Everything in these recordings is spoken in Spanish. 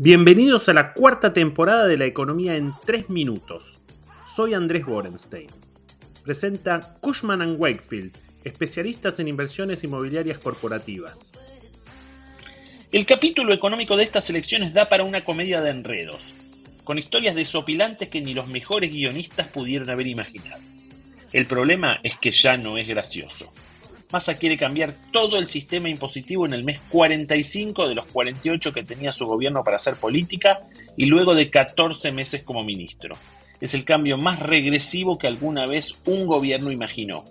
Bienvenidos a la cuarta temporada de La Economía en 3 Minutos. Soy Andrés Borenstein. Presenta Cushman ⁇ Wakefield, especialistas en inversiones inmobiliarias corporativas. El capítulo económico de estas elecciones da para una comedia de enredos, con historias desopilantes que ni los mejores guionistas pudieron haber imaginado. El problema es que ya no es gracioso. Massa quiere cambiar todo el sistema impositivo en el mes 45 de los 48 que tenía su gobierno para hacer política y luego de 14 meses como ministro. Es el cambio más regresivo que alguna vez un gobierno imaginó.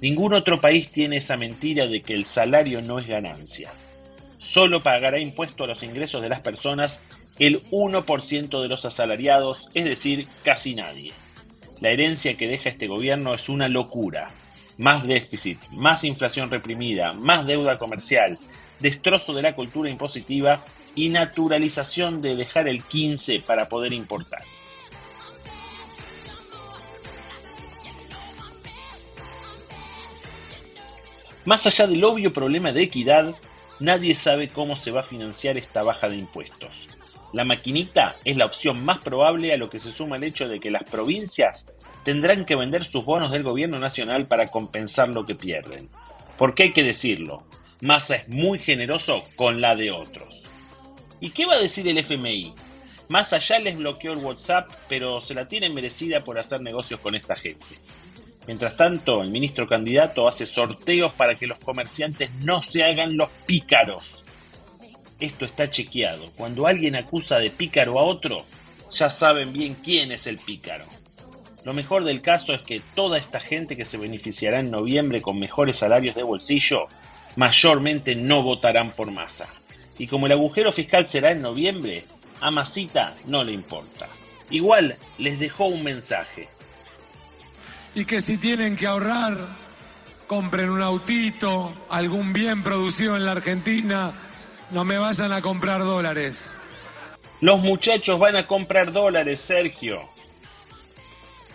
Ningún otro país tiene esa mentira de que el salario no es ganancia. Solo pagará impuesto a los ingresos de las personas el 1% de los asalariados, es decir, casi nadie. La herencia que deja este gobierno es una locura. Más déficit, más inflación reprimida, más deuda comercial, destrozo de la cultura impositiva y naturalización de dejar el 15 para poder importar. Más allá del obvio problema de equidad, nadie sabe cómo se va a financiar esta baja de impuestos. La maquinita es la opción más probable a lo que se suma el hecho de que las provincias tendrán que vender sus bonos del gobierno nacional para compensar lo que pierden. Porque hay que decirlo, Massa es muy generoso con la de otros. ¿Y qué va a decir el FMI? Massa ya les bloqueó el WhatsApp, pero se la tiene merecida por hacer negocios con esta gente. Mientras tanto, el ministro candidato hace sorteos para que los comerciantes no se hagan los pícaros esto está chequeado. Cuando alguien acusa de pícaro a otro, ya saben bien quién es el pícaro. Lo mejor del caso es que toda esta gente que se beneficiará en noviembre con mejores salarios de bolsillo, mayormente no votarán por masa. Y como el agujero fiscal será en noviembre, a Masita no le importa. Igual les dejó un mensaje. Y que si tienen que ahorrar, compren un autito, algún bien producido en la Argentina, no me vayan a comprar dólares. Los muchachos van a comprar dólares, Sergio.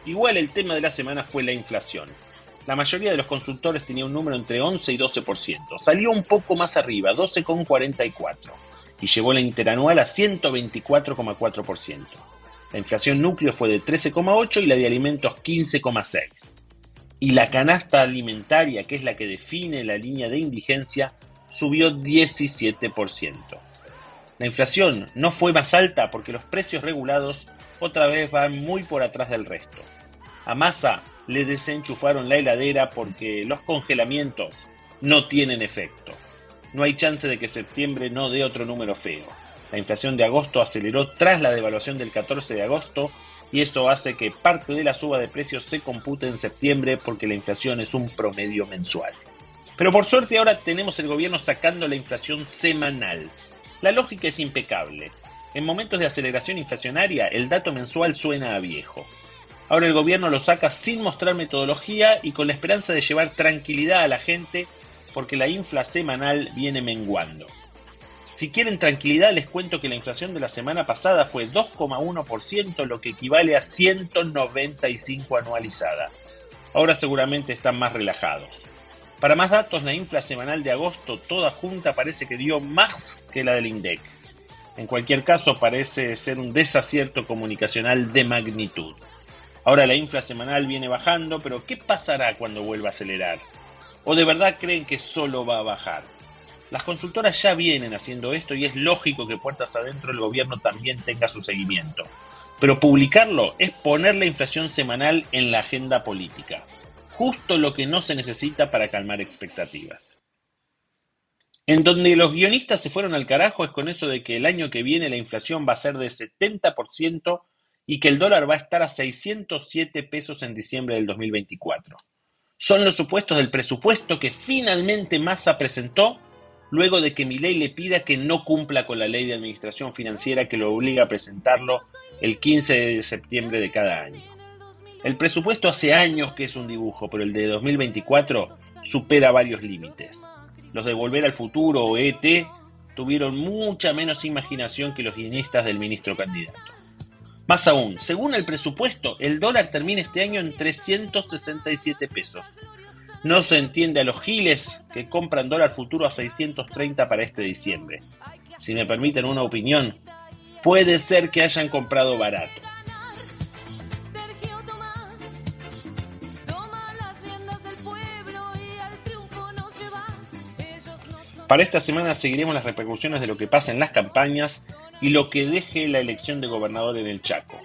Igual el tema de la semana fue la inflación. La mayoría de los consultores tenía un número entre 11 y 12%. Salió un poco más arriba, 12,44%, y llevó la interanual a 124,4%. La inflación núcleo fue de 13,8% y la de alimentos 15,6%. Y la canasta alimentaria, que es la que define la línea de indigencia, subió 17%. La inflación no fue más alta porque los precios regulados otra vez van muy por atrás del resto. A Massa le desenchufaron la heladera porque los congelamientos no tienen efecto. No hay chance de que septiembre no dé otro número feo. La inflación de agosto aceleró tras la devaluación del 14 de agosto y eso hace que parte de la suba de precios se compute en septiembre porque la inflación es un promedio mensual. Pero por suerte ahora tenemos el gobierno sacando la inflación semanal. La lógica es impecable. En momentos de aceleración inflacionaria, el dato mensual suena a viejo. Ahora el gobierno lo saca sin mostrar metodología y con la esperanza de llevar tranquilidad a la gente porque la infla semanal viene menguando. Si quieren tranquilidad, les cuento que la inflación de la semana pasada fue 2,1%, lo que equivale a 195 anualizada. Ahora seguramente están más relajados. Para más datos, la infla semanal de agosto toda junta parece que dio más que la del INDEC. En cualquier caso, parece ser un desacierto comunicacional de magnitud. Ahora la infla semanal viene bajando, pero ¿qué pasará cuando vuelva a acelerar? ¿O de verdad creen que solo va a bajar? Las consultoras ya vienen haciendo esto y es lógico que puertas adentro el gobierno también tenga su seguimiento. Pero publicarlo es poner la inflación semanal en la agenda política justo lo que no se necesita para calmar expectativas. En donde los guionistas se fueron al carajo es con eso de que el año que viene la inflación va a ser de 70% y que el dólar va a estar a 607 pesos en diciembre del 2024. Son los supuestos del presupuesto que finalmente Massa presentó luego de que Milei le pida que no cumpla con la ley de administración financiera que lo obliga a presentarlo el 15 de septiembre de cada año. El presupuesto hace años que es un dibujo, pero el de 2024 supera varios límites. Los de Volver al Futuro o ET tuvieron mucha menos imaginación que los guionistas del ministro candidato. Más aún, según el presupuesto, el dólar termina este año en 367 pesos. No se entiende a los giles que compran dólar futuro a 630 para este diciembre. Si me permiten una opinión, Puede ser que hayan comprado barato. Para esta semana seguiremos las repercusiones de lo que pasa en las campañas y lo que deje la elección de gobernador en el Chaco.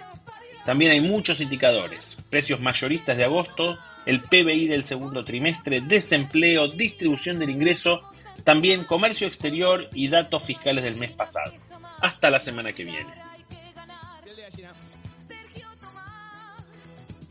También hay muchos indicadores, precios mayoristas de agosto, el PBI del segundo trimestre, desempleo, distribución del ingreso, también comercio exterior y datos fiscales del mes pasado. Hasta la semana que viene.